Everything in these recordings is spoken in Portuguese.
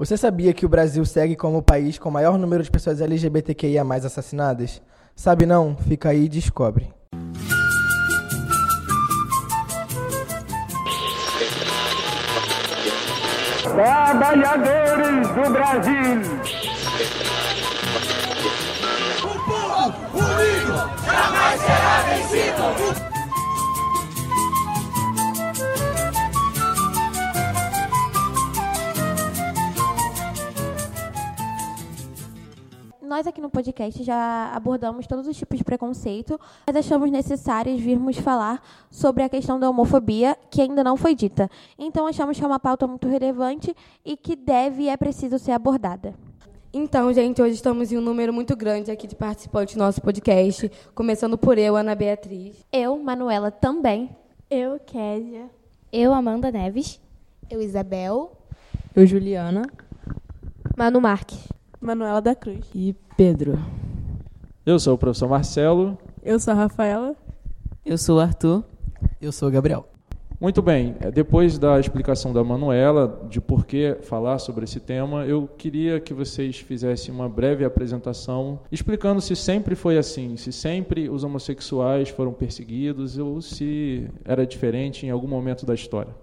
Você sabia que o Brasil segue como o país com o maior número de pessoas LGBTQIA assassinadas? Sabe não? Fica aí e descobre. Trabalhadores do Brasil! O povo unido jamais será vencido! Nós aqui no podcast já abordamos todos os tipos de preconceito, mas achamos necessários virmos falar sobre a questão da homofobia, que ainda não foi dita. Então, achamos que é uma pauta muito relevante e que deve e é preciso ser abordada. Então, gente, hoje estamos em um número muito grande aqui de participantes do nosso podcast, começando por eu, Ana Beatriz. Eu, Manuela, também. Eu, Késia. Eu, Amanda Neves. Eu, Isabel. Eu, Juliana. Manu Marques. Manuela da Cruz. E Pedro. Eu sou o professor Marcelo. Eu sou a Rafaela. Eu sou o Arthur. Eu sou o Gabriel. Muito bem, depois da explicação da Manuela de por que falar sobre esse tema, eu queria que vocês fizessem uma breve apresentação explicando se sempre foi assim, se sempre os homossexuais foram perseguidos ou se era diferente em algum momento da história.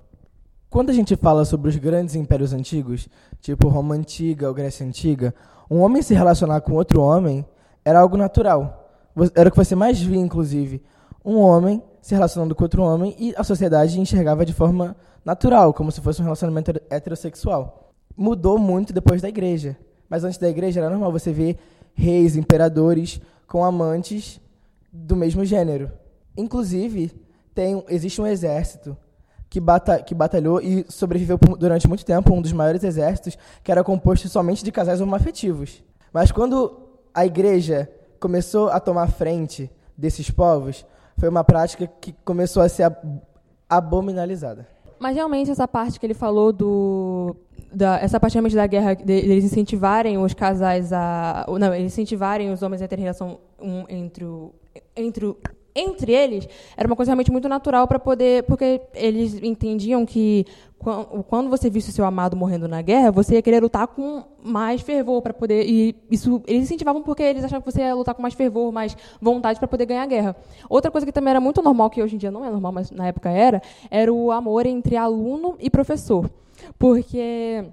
Quando a gente fala sobre os grandes impérios antigos, tipo Roma Antiga ou Grécia Antiga, um homem se relacionar com outro homem era algo natural. Era o que você mais via, inclusive. Um homem se relacionando com outro homem e a sociedade enxergava de forma natural, como se fosse um relacionamento heterossexual. Mudou muito depois da igreja. Mas antes da igreja era normal você ver reis, imperadores com amantes do mesmo gênero. Inclusive, tem, existe um exército que, bata, que batalhou e sobreviveu durante muito tempo um dos maiores exércitos, que era composto somente de casais homoafetivos. Mas quando a igreja começou a tomar frente desses povos, foi uma prática que começou a ser ab abominalizada. Mas realmente essa parte que ele falou do da, essa parte realmente da guerra deles de, incentivarem os casais a não incentivarem os homens a ter relação um, entre o, entre entre eles, era uma coisa realmente muito natural para poder. Porque eles entendiam que quando você visse o seu amado morrendo na guerra, você ia querer lutar com mais fervor para poder. E isso eles incentivavam porque eles achavam que você ia lutar com mais fervor, mais vontade para poder ganhar a guerra. Outra coisa que também era muito normal, que hoje em dia não é normal, mas na época era, era o amor entre aluno e professor. Porque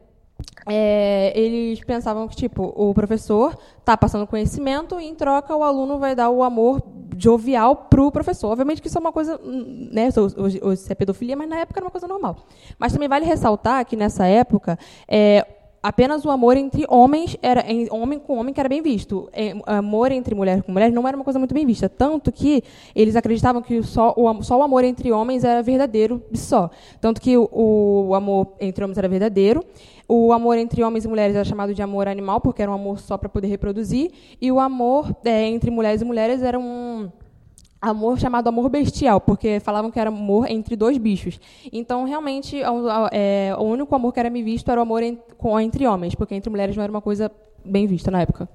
é, eles pensavam que tipo o professor está passando conhecimento e em troca o aluno vai dar o amor jovial para o professor. Obviamente que isso é uma coisa, né, hoje, hoje é pedofilia, mas na época era uma coisa normal. Mas também vale ressaltar que nessa época é, apenas o amor entre homens era em, homem com homem que era bem visto. É, amor entre mulher com mulher não era uma coisa muito bem vista, tanto que eles acreditavam que só o, só o amor entre homens era verdadeiro só. Tanto que o, o amor entre homens era verdadeiro o amor entre homens e mulheres era chamado de amor animal, porque era um amor só para poder reproduzir. E o amor é, entre mulheres e mulheres era um amor chamado amor bestial, porque falavam que era amor entre dois bichos. Então, realmente, é, o único amor que era me visto era o amor entre homens, porque entre mulheres não era uma coisa bem vista na época.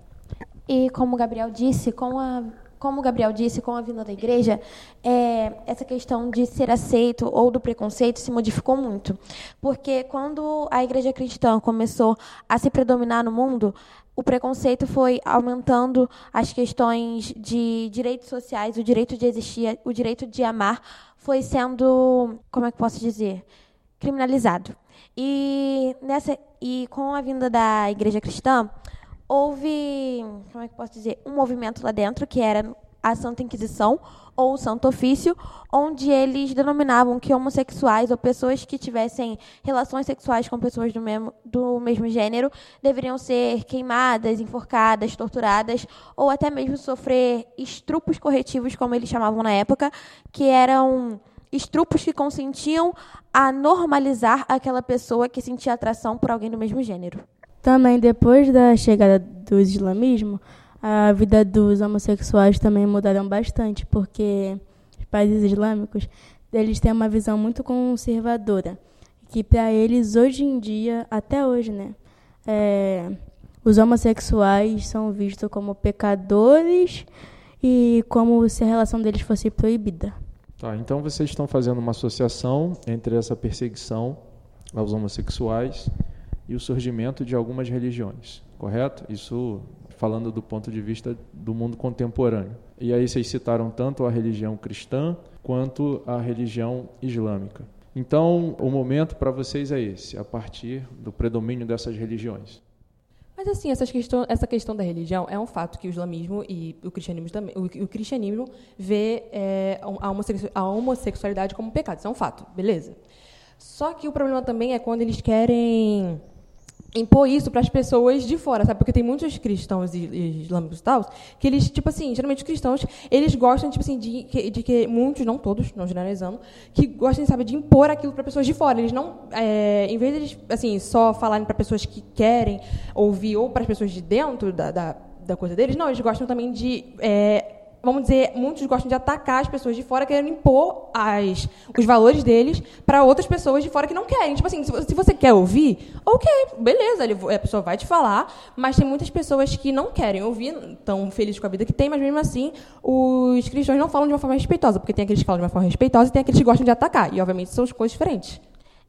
E como o Gabriel disse, com a como o Gabriel disse, com a vinda da igreja, é, essa questão de ser aceito ou do preconceito se modificou muito. Porque quando a igreja cristã começou a se predominar no mundo, o preconceito foi aumentando as questões de direitos sociais, o direito de existir, o direito de amar foi sendo, como é que posso dizer, criminalizado. E nessa e com a vinda da igreja cristã, houve, como é que posso dizer, um movimento lá dentro que era a Santa Inquisição ou o Santo Ofício, onde eles denominavam que homossexuais ou pessoas que tivessem relações sexuais com pessoas do mesmo, do mesmo gênero deveriam ser queimadas, enforcadas, torturadas ou até mesmo sofrer estrupos corretivos, como eles chamavam na época, que eram estrupos que consentiam a normalizar aquela pessoa que sentia atração por alguém do mesmo gênero. Também depois da chegada do islamismo, a vida dos homossexuais também mudaram bastante, porque os países islâmicos eles têm uma visão muito conservadora, que para eles hoje em dia, até hoje, né, é, os homossexuais são vistos como pecadores e como se a relação deles fosse proibida. Tá, então vocês estão fazendo uma associação entre essa perseguição aos homossexuais e o surgimento de algumas religiões, correto? Isso falando do ponto de vista do mundo contemporâneo. E aí vocês citaram tanto a religião cristã quanto a religião islâmica. Então, o momento para vocês é esse, a partir do predomínio dessas religiões. Mas assim, questão, essa questão da religião é um fato que o islamismo e o cristianismo também, o, o cristianismo vê é, a, homossexualidade como pecado. Isso é um fato, beleza? Só que o problema também é quando eles querem impor isso para as pessoas de fora, sabe? Porque tem muitos cristãos islâmicos e tal, que eles, tipo assim, geralmente os cristãos, eles gostam, tipo assim, de, de, que muitos, não todos, não generalizando, que gostam, sabe, de impor aquilo para pessoas de fora. Eles não, é, em vez de assim, só falarem para pessoas que querem ouvir ou para as pessoas de dentro da, da, da, coisa deles, não, eles gostam também de é, vamos dizer, muitos gostam de atacar as pessoas de fora, querendo impor as, os valores deles para outras pessoas de fora que não querem. Tipo assim, se você quer ouvir, ok, beleza, ele, a pessoa vai te falar, mas tem muitas pessoas que não querem ouvir, estão felizes com a vida que tem, mas mesmo assim, os cristãos não falam de uma forma respeitosa, porque tem aqueles que falam de uma forma respeitosa e tem aqueles que gostam de atacar, e obviamente são coisas diferentes.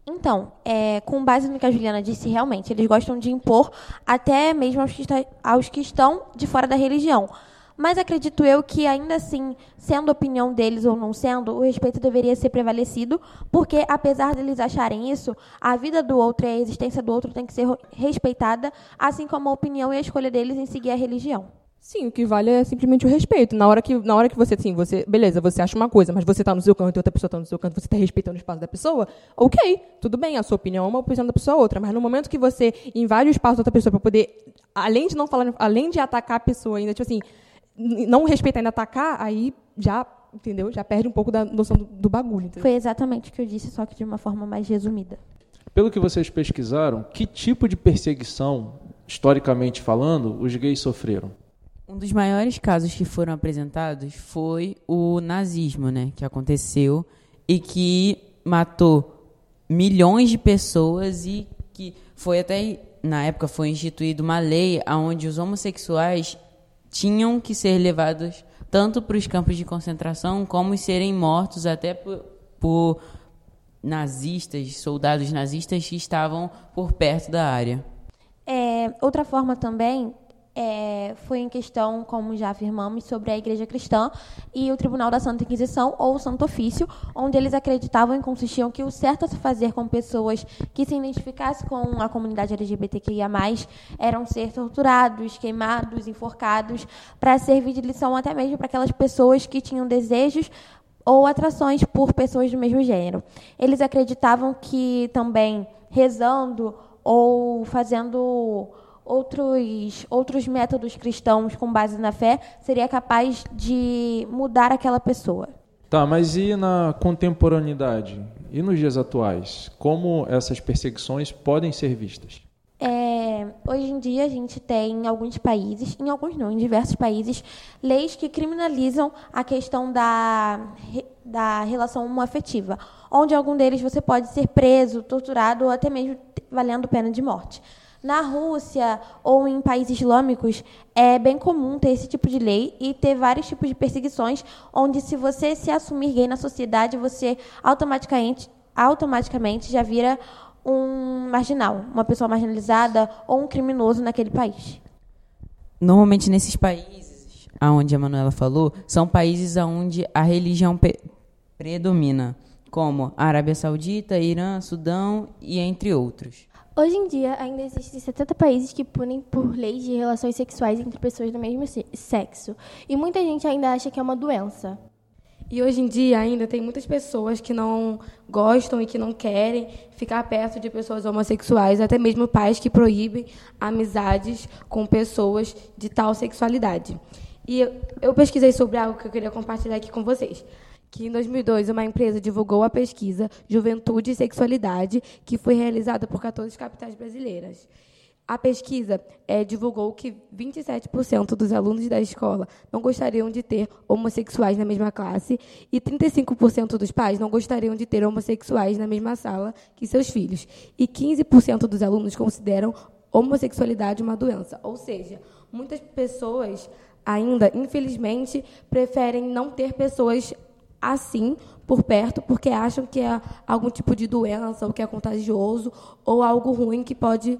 Então, é, com base no que a Juliana disse, realmente, eles gostam de impor até mesmo aos que, está, aos que estão de fora da religião. Mas acredito eu que, ainda assim, sendo opinião deles ou não sendo, o respeito deveria ser prevalecido, porque, apesar deles acharem isso, a vida do outro e a existência do outro tem que ser respeitada, assim como a opinião e a escolha deles em seguir a religião. Sim, o que vale é simplesmente o respeito. Na hora que, na hora que você, assim, você, beleza, você acha uma coisa, mas você está no seu canto e outra pessoa está no seu canto, você está respeitando o espaço da pessoa, ok, tudo bem, a sua opinião é uma, a opinião da pessoa é outra. Mas no momento que você invade o espaço da outra pessoa para poder, além de não falar, além de atacar a pessoa, ainda, tipo assim, não respeita ainda atacar, aí já, entendeu? Já perde um pouco da noção do, do bagulho. Entendeu? Foi exatamente o que eu disse, só que de uma forma mais resumida. Pelo que vocês pesquisaram, que tipo de perseguição, historicamente falando, os gays sofreram? Um dos maiores casos que foram apresentados foi o nazismo, né, que aconteceu e que matou milhões de pessoas e que foi até na época foi instituída uma lei onde os homossexuais tinham que ser levados tanto para os campos de concentração como serem mortos até por, por nazistas, soldados nazistas que estavam por perto da área. É, outra forma também é, foi em questão, como já afirmamos, sobre a Igreja Cristã e o Tribunal da Santa Inquisição, ou Santo Ofício, onde eles acreditavam e consistiam que o certo a se fazer com pessoas que se identificassem com a comunidade LGBTQIA+, eram ser torturados, queimados, enforcados, para servir de lição até mesmo para aquelas pessoas que tinham desejos ou atrações por pessoas do mesmo gênero. Eles acreditavam que também rezando ou fazendo outros, outros métodos cristãos com base na fé seria capaz de mudar aquela pessoa. Tá, mas e na contemporaneidade? E nos dias atuais? Como essas perseguições podem ser vistas? É, hoje em dia a gente tem em alguns países, em alguns não, em diversos países, leis que criminalizam a questão da, da relação homoafetiva, onde algum deles você pode ser preso, torturado ou até mesmo valendo pena de morte. Na Rússia ou em países islâmicos é bem comum ter esse tipo de lei e ter vários tipos de perseguições, onde se você se assumir gay na sociedade, você automaticamente, automaticamente já vira um marginal, uma pessoa marginalizada ou um criminoso naquele país. Normalmente nesses países, aonde a Manuela falou, são países onde a religião predomina, como a Arábia Saudita, Irã, Sudão e entre outros. Hoje em dia, ainda existem 70 países que punem por leis de relações sexuais entre pessoas do mesmo sexo. E muita gente ainda acha que é uma doença. E hoje em dia ainda tem muitas pessoas que não gostam e que não querem ficar perto de pessoas homossexuais, até mesmo pais que proíbem amizades com pessoas de tal sexualidade. E eu pesquisei sobre algo que eu queria compartilhar aqui com vocês que em 2002 uma empresa divulgou a pesquisa Juventude e Sexualidade, que foi realizada por 14 capitais brasileiras. A pesquisa é, divulgou que 27% dos alunos da escola não gostariam de ter homossexuais na mesma classe e 35% dos pais não gostariam de ter homossexuais na mesma sala que seus filhos. E 15% dos alunos consideram homossexualidade uma doença. Ou seja, muitas pessoas ainda, infelizmente, preferem não ter pessoas assim por perto porque acham que é algum tipo de doença ou que é contagioso ou algo ruim que pode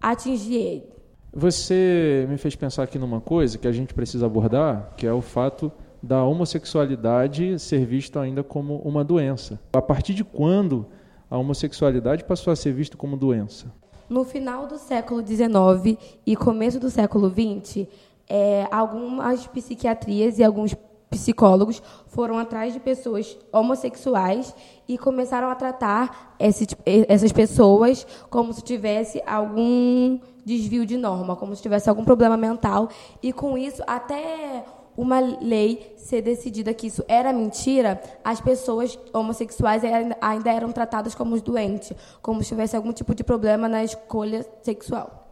atingir ele. Você me fez pensar aqui numa coisa que a gente precisa abordar, que é o fato da homossexualidade ser vista ainda como uma doença. A partir de quando a homossexualidade passou a ser vista como doença? No final do século XIX e começo do século XX, é, algumas psiquiatrias e alguns psicólogos foram atrás de pessoas homossexuais e começaram a tratar esse, essas pessoas como se tivesse algum desvio de norma, como se tivesse algum problema mental. E com isso, até uma lei ser decidida que isso era mentira, as pessoas homossexuais ainda eram tratadas como doentes, como se tivesse algum tipo de problema na escolha sexual.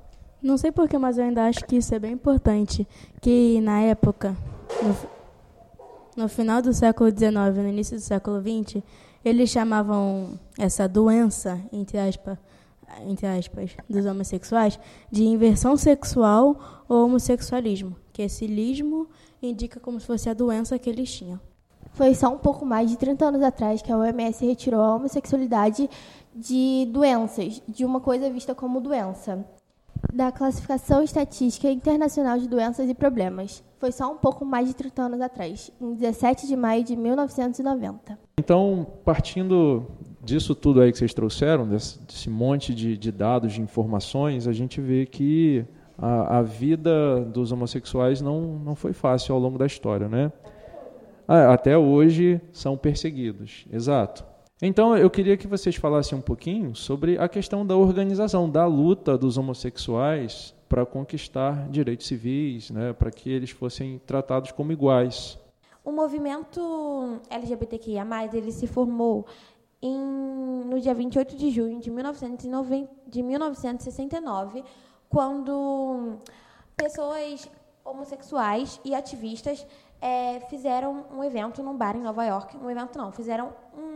Não sei porquê, mas eu ainda acho que isso é bem importante. Que na época, no, no final do século XIX, no início do século XX, eles chamavam essa doença, entre aspas, entre aspas, dos homossexuais, de inversão sexual ou homossexualismo, que esse lismo indica como se fosse a doença que eles tinham. Foi só um pouco mais de 30 anos atrás que a OMS retirou a homossexualidade de doenças, de uma coisa vista como doença da Classificação Estatística Internacional de Doenças e Problemas. Foi só um pouco mais de 30 anos atrás, em 17 de maio de 1990. Então, partindo disso tudo aí que vocês trouxeram, desse, desse monte de, de, dados, de informações, a gente vê que a, a, vida dos homossexuais não, não foi fácil ao longo da história, né? Ah, até hoje são perseguidos, exato. Então, eu queria que vocês falassem um pouquinho sobre a questão da organização, da luta dos homossexuais para conquistar direitos civis, né, para que eles fossem tratados como iguais. O movimento LGBTQIA+, ele se formou em, no dia 28 de junho de, 1990, de 1969, quando pessoas homossexuais e ativistas é, fizeram um evento num bar em Nova York. Um evento não, fizeram um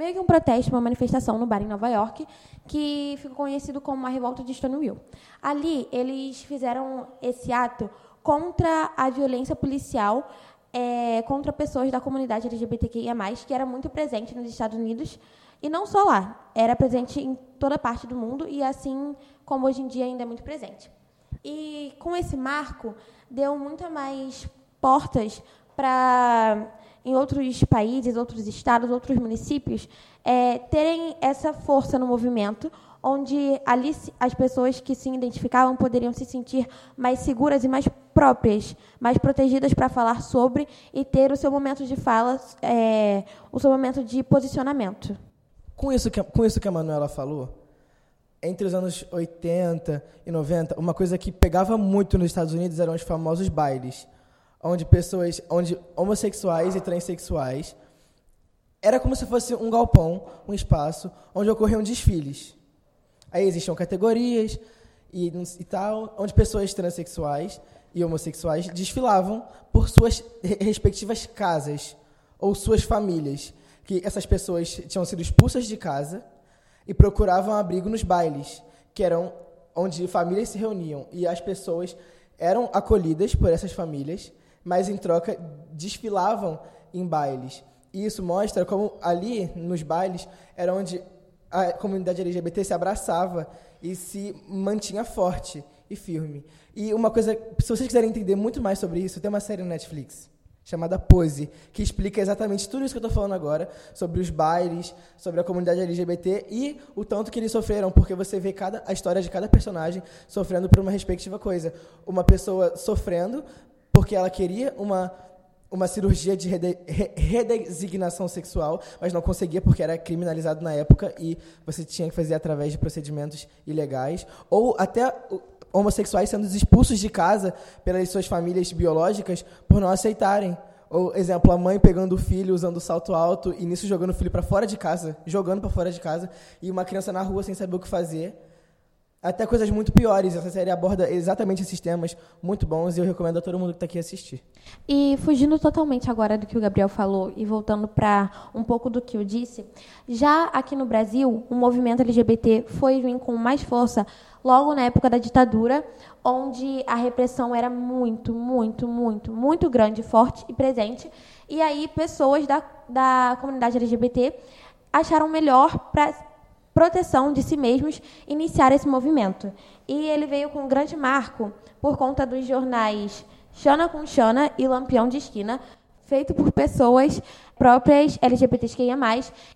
meio que um protesto, uma manifestação no bar em Nova York, que ficou conhecido como a revolta de Stonewall. Ali, eles fizeram esse ato contra a violência policial é, contra pessoas da comunidade LGBTQIA+, que era muito presente nos Estados Unidos, e não só lá, era presente em toda parte do mundo, e assim como hoje em dia ainda é muito presente. E com esse marco, deu muito mais portas para em outros países, outros estados, outros municípios, é, terem essa força no movimento, onde ali as pessoas que se identificavam poderiam se sentir mais seguras e mais próprias, mais protegidas para falar sobre e ter o seu momento de fala, é, o seu momento de posicionamento. Com isso que, com isso que a Manuela falou, entre os anos 80 e 90, uma coisa que pegava muito nos Estados Unidos eram os famosos bailes onde pessoas, onde homossexuais e transexuais era como se fosse um galpão, um espaço onde ocorriam desfiles. Aí existiam categorias e, e tal, onde pessoas transexuais e homossexuais desfilavam por suas respectivas casas ou suas famílias, que essas pessoas tinham sido expulsas de casa e procuravam abrigo nos bailes, que eram onde famílias se reuniam e as pessoas eram acolhidas por essas famílias mas em troca desfilavam em bailes. E isso mostra como ali, nos bailes, era onde a comunidade LGBT se abraçava e se mantinha forte e firme. E uma coisa, se vocês quiserem entender muito mais sobre isso, tem uma série no Netflix chamada Pose, que explica exatamente tudo isso que eu estou falando agora, sobre os bailes, sobre a comunidade LGBT e o tanto que eles sofreram, porque você vê cada, a história de cada personagem sofrendo por uma respectiva coisa. Uma pessoa sofrendo porque ela queria uma uma cirurgia de rede, redesignação sexual, mas não conseguia porque era criminalizado na época e você tinha que fazer através de procedimentos ilegais, ou até homossexuais sendo expulsos de casa pelas suas famílias biológicas por não aceitarem. Ou, exemplo, a mãe pegando o filho usando salto alto e nisso jogando o filho para fora de casa, jogando para fora de casa, e uma criança na rua sem saber o que fazer. Até coisas muito piores. Essa série aborda exatamente esses temas muito bons e eu recomendo a todo mundo que está aqui assistir. E fugindo totalmente agora do que o Gabriel falou e voltando para um pouco do que eu disse, já aqui no Brasil, o movimento LGBT foi vir com mais força logo na época da ditadura, onde a repressão era muito, muito, muito, muito grande, forte e presente. E aí pessoas da, da comunidade LGBT acharam melhor para proteção de si mesmos iniciar esse movimento. E ele veio com um grande marco por conta dos jornais Xana com Xana e Lampião de Esquina, feito por pessoas próprias LGBTQIA+,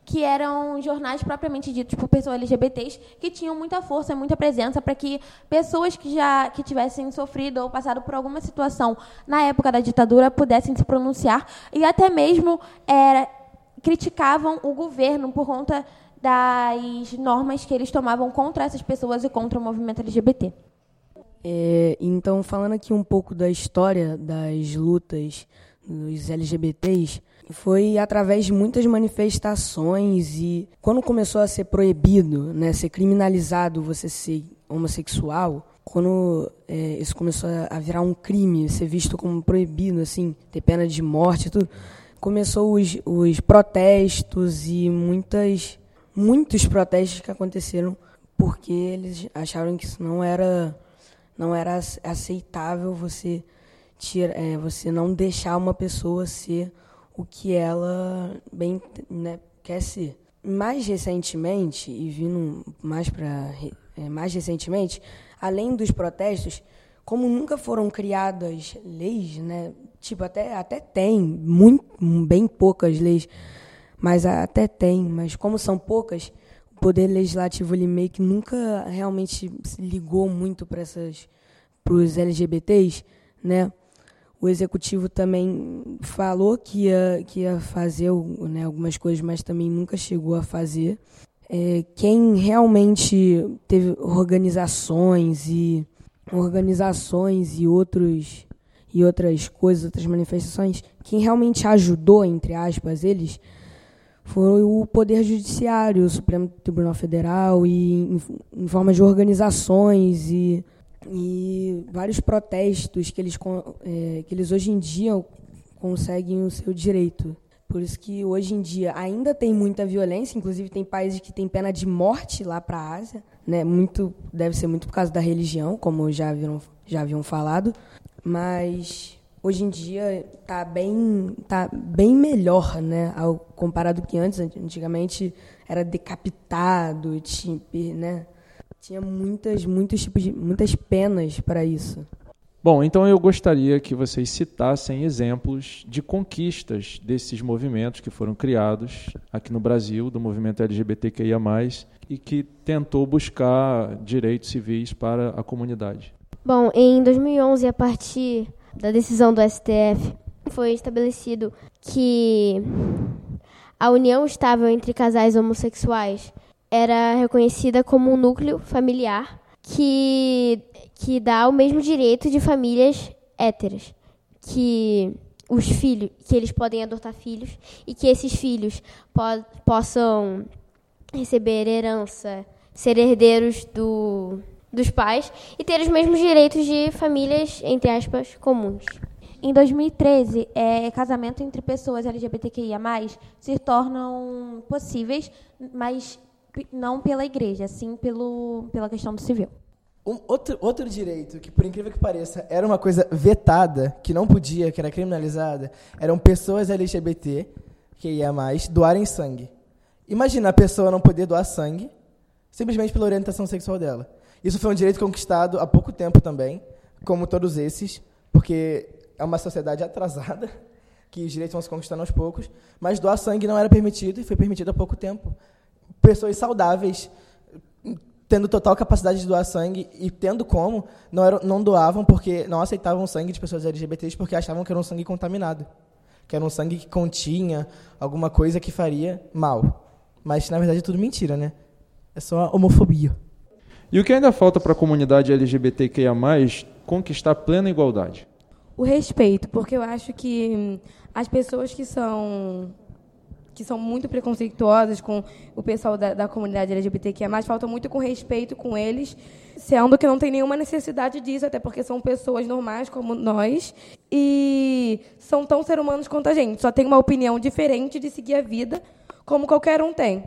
que eram jornais propriamente ditos por pessoas LGBTs, que tinham muita força, muita presença para que pessoas que já que tivessem sofrido ou passado por alguma situação na época da ditadura pudessem se pronunciar e até mesmo era, criticavam o governo por conta das normas que eles tomavam contra essas pessoas e contra o movimento LGBT. É, então, falando aqui um pouco da história das lutas dos LGBTs, foi através de muitas manifestações e quando começou a ser proibido, né, ser criminalizado você ser homossexual, quando é, isso começou a virar um crime, ser visto como proibido, assim, ter pena de morte, tudo, começou os, os protestos e muitas muitos protestos que aconteceram porque eles acharam que isso não era não era aceitável você tira, é, você não deixar uma pessoa ser o que ela bem né, quer ser. Mais recentemente e vindo mais para é, mais recentemente, além dos protestos, como nunca foram criadas leis, né? Tipo até até tem muito bem poucas leis mas até tem, mas como são poucas, o poder legislativo ele meio que nunca realmente se ligou muito para essas para os LGBTs, né? O executivo também falou que ia, que ia fazer né, algumas coisas, mas também nunca chegou a fazer. É, quem realmente teve organizações e organizações e outros e outras coisas, outras manifestações, quem realmente ajudou entre aspas eles foi o Poder Judiciário, o Supremo Tribunal Federal, e em, em forma de organizações e, e vários protestos que eles, é, que eles hoje em dia conseguem o seu direito. Por isso que hoje em dia ainda tem muita violência, inclusive tem países que têm pena de morte lá para a Ásia, né? Muito deve ser muito por causa da religião, como já haviam, já haviam falado, mas hoje em dia está bem, tá bem melhor, né? Ao, comparado que antes, antigamente era decapitado, tinha, né? Tinha muitas, muitos tipos de, muitas penas para isso. Bom, então eu gostaria que vocês citassem exemplos de conquistas desses movimentos que foram criados aqui no Brasil, do movimento LGBTQIA+, e que tentou buscar direitos civis para a comunidade. Bom, em 2011, a partir da decisão do STF, foi estabelecido que a união estável entre casais homossexuais era reconhecida como um núcleo familiar que, que dá o mesmo direito de famílias héteras, que os filhos, que eles podem adotar filhos e que esses filhos po possam receber herança, ser herdeiros do dos pais e ter os mesmos direitos de famílias, entre aspas, comuns. Em 2013, é, casamento entre pessoas LGBTQIA+, se tornam possíveis, mas não pela igreja, sim pelo, pela questão do civil. Um, outro, outro direito, que por incrível que pareça, era uma coisa vetada, que não podia, que era criminalizada, eram pessoas LGBT, que ia mais, doarem sangue. Imagina a pessoa não poder doar sangue, simplesmente pela orientação sexual dela. Isso foi um direito conquistado há pouco tempo também, como todos esses, porque é uma sociedade atrasada, que os direitos vão se conquistando aos poucos, mas doar sangue não era permitido e foi permitido há pouco tempo. Pessoas saudáveis, tendo total capacidade de doar sangue e tendo como, não, eram, não doavam porque não aceitavam sangue de pessoas LGBTs porque achavam que era um sangue contaminado, que era um sangue que continha alguma coisa que faria mal. Mas, na verdade, é tudo mentira, né? É só homofobia. E o que ainda falta para a comunidade LGBTQIA+, conquistar plena igualdade? O respeito, porque eu acho que as pessoas que são que são muito preconceituosas com o pessoal da, da comunidade LGBTQIA+, faltam muito com respeito com eles, sendo que não tem nenhuma necessidade disso, até porque são pessoas normais como nós e são tão ser humanos quanto a gente, só tem uma opinião diferente de seguir a vida como qualquer um tem.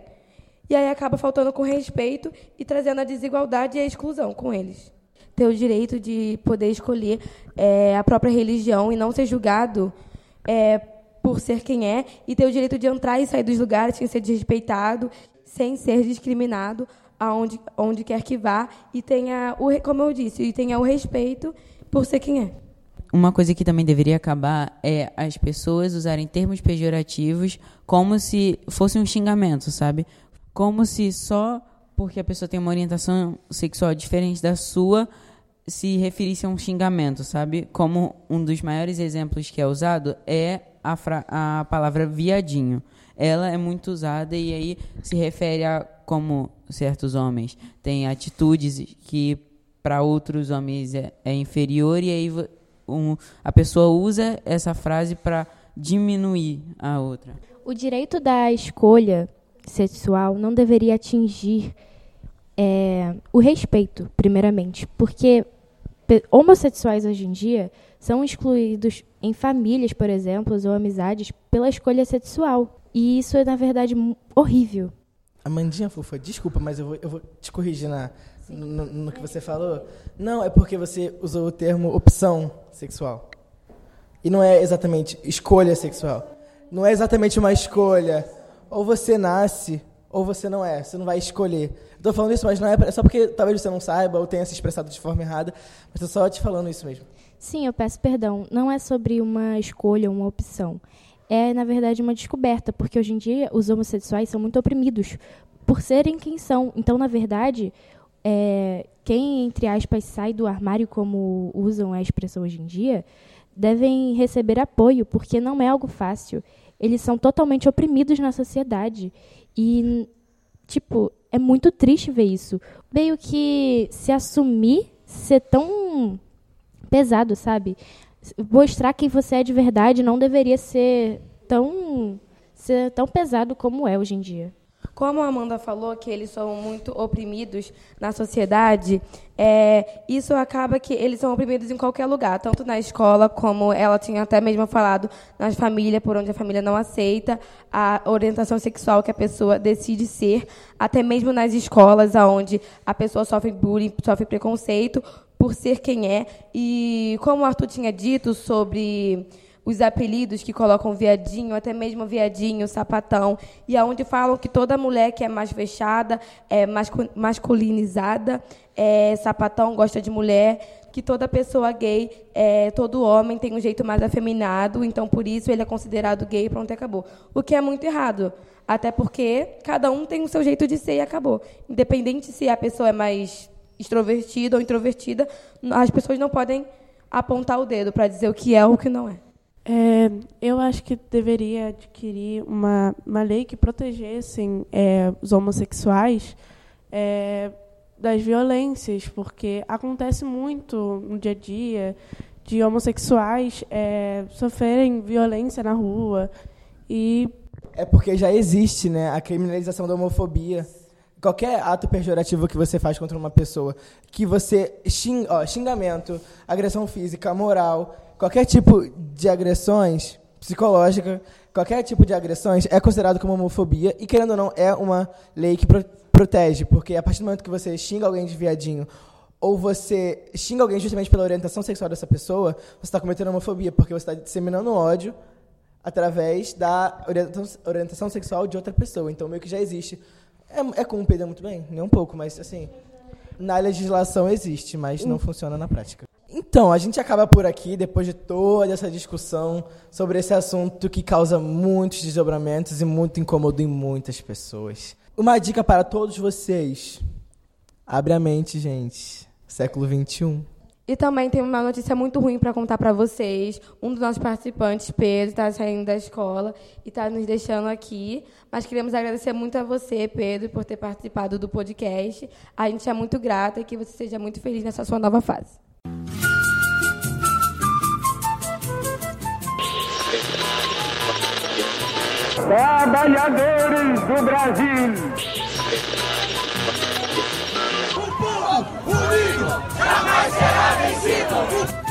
E aí acaba faltando com respeito e trazendo a desigualdade e a exclusão com eles. Ter o direito de poder escolher é, a própria religião e não ser julgado é, por ser quem é, e ter o direito de entrar e sair dos lugares sem ser desrespeitado, sem ser discriminado, aonde onde quer que vá, e tenha, o, como eu disse, e tenha o respeito por ser quem é. Uma coisa que também deveria acabar é as pessoas usarem termos pejorativos como se fosse um xingamento, sabe? Como se só porque a pessoa tem uma orientação sexual diferente da sua se referisse a um xingamento, sabe? Como um dos maiores exemplos que é usado é a, a palavra viadinho. Ela é muito usada e aí se refere a como certos homens têm atitudes que para outros homens é, é, inferior e aí um, a pessoa usa essa frase para diminuir a outra. O direito da escolha sexual não deveria atingir é, o respeito, primeiramente, porque homossexuais hoje em dia são excluídos em famílias, por exemplo, ou amizades, pela escolha sexual. E isso é, na verdade, horrível. Amandinha fofa, desculpa, mas eu vou, eu vou te corrigir na, no, no, que você falou. Não, é porque você usou o termo opção sexual. E não é exatamente escolha sexual. Não é exatamente uma escolha. Ou você nasce, ou você não é. Você não vai escolher. Estou falando isso, mas não é só porque talvez você não saiba ou tenha se expressado de forma errada. Mas estou só te falando isso mesmo. Sim, eu peço perdão. Não é sobre uma escolha, uma opção. É, na verdade, uma descoberta, porque hoje em dia os homossexuais são muito oprimidos por serem quem são. Então, na verdade, é, quem, entre aspas, sai do armário, como usam a expressão hoje em dia, devem receber apoio, porque não é algo fácil. Eles são totalmente oprimidos na sociedade. E, tipo, é muito triste ver isso. Meio que se assumir ser tão pesado, sabe? Mostrar quem você é de verdade não deveria ser tão ser tão pesado como é hoje em dia. Como a Amanda falou que eles são muito oprimidos na sociedade, é, isso acaba que eles são oprimidos em qualquer lugar, tanto na escola, como ela tinha até mesmo falado, na família, por onde a família não aceita a orientação sexual que a pessoa decide ser, até mesmo nas escolas, onde a pessoa sofre bullying, sofre preconceito por ser quem é. E como o Arthur tinha dito sobre os apelidos que colocam viadinho, até mesmo viadinho, sapatão, e aonde falam que toda mulher que é mais fechada, é masculinizada, é sapatão, gosta de mulher, que toda pessoa gay, é, todo homem tem um jeito mais afeminado, então por isso ele é considerado gay, pronto, acabou. O que é muito errado, até porque cada um tem o seu jeito de ser e acabou. Independente se a pessoa é mais extrovertida ou introvertida, as pessoas não podem apontar o dedo para dizer o que é ou o que não é. É, eu acho que deveria adquirir uma, uma lei que protegesse é, os homossexuais é, das violências, porque acontece muito no dia a dia de homossexuais é, sofrerem violência na rua e é porque já existe, né, a criminalização da homofobia. Qualquer ato pejorativo que você faz contra uma pessoa, que você xing, ó, xingamento, agressão física, moral, qualquer tipo de agressões psicológica, qualquer tipo de agressões é considerado como homofobia e, querendo ou não, é uma lei que pro protege, porque a partir do momento que você xinga alguém de viadinho ou você xinga alguém justamente pela orientação sexual dessa pessoa, você está cometendo homofobia, porque você está disseminando ódio através da orientação, orientação, sexual de outra pessoa. Então, meio que já existe. É, é cumprida muito bem? Nem um pouco, mas, assim, na legislação existe, mas não funciona na prática. Então, a gente acaba por aqui, depois de toda essa discussão sobre esse assunto que causa muitos desdobramentos e muito incômodo em muitas pessoas. Uma dica para todos vocês. Abre a mente, gente. Século XXI. E também tem uma notícia muito ruim para contar para vocês. Um dos nossos participantes, Pedro, está saindo da escola e está nos deixando aqui. Mas queremos agradecer muito a você, Pedro, por ter participado do podcast. A gente é muito grata e que você seja muito feliz nessa sua nova fase. Trabalhadores do Brasil. O povo unido jamais será vencido.